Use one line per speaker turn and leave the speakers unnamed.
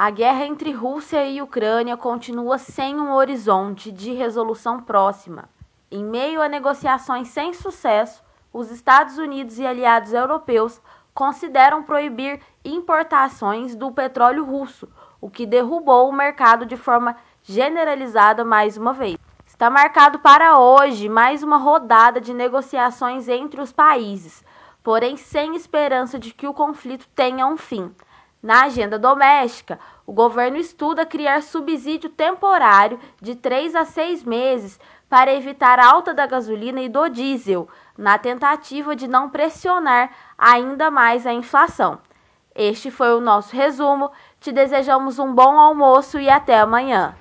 A guerra entre Rússia e Ucrânia continua sem um horizonte de resolução próxima. Em meio a negociações sem sucesso, os Estados Unidos e aliados europeus consideram proibir importações do petróleo russo, o que derrubou o mercado de forma generalizada mais uma vez. Está marcado para hoje mais uma rodada de negociações entre os países, porém sem esperança de que o conflito tenha um fim. Na agenda doméstica, o governo estuda criar subsídio temporário de três a seis meses para evitar alta da gasolina e do diesel, na tentativa de não pressionar ainda mais a inflação. Este foi o nosso resumo. Te desejamos um bom almoço e até amanhã.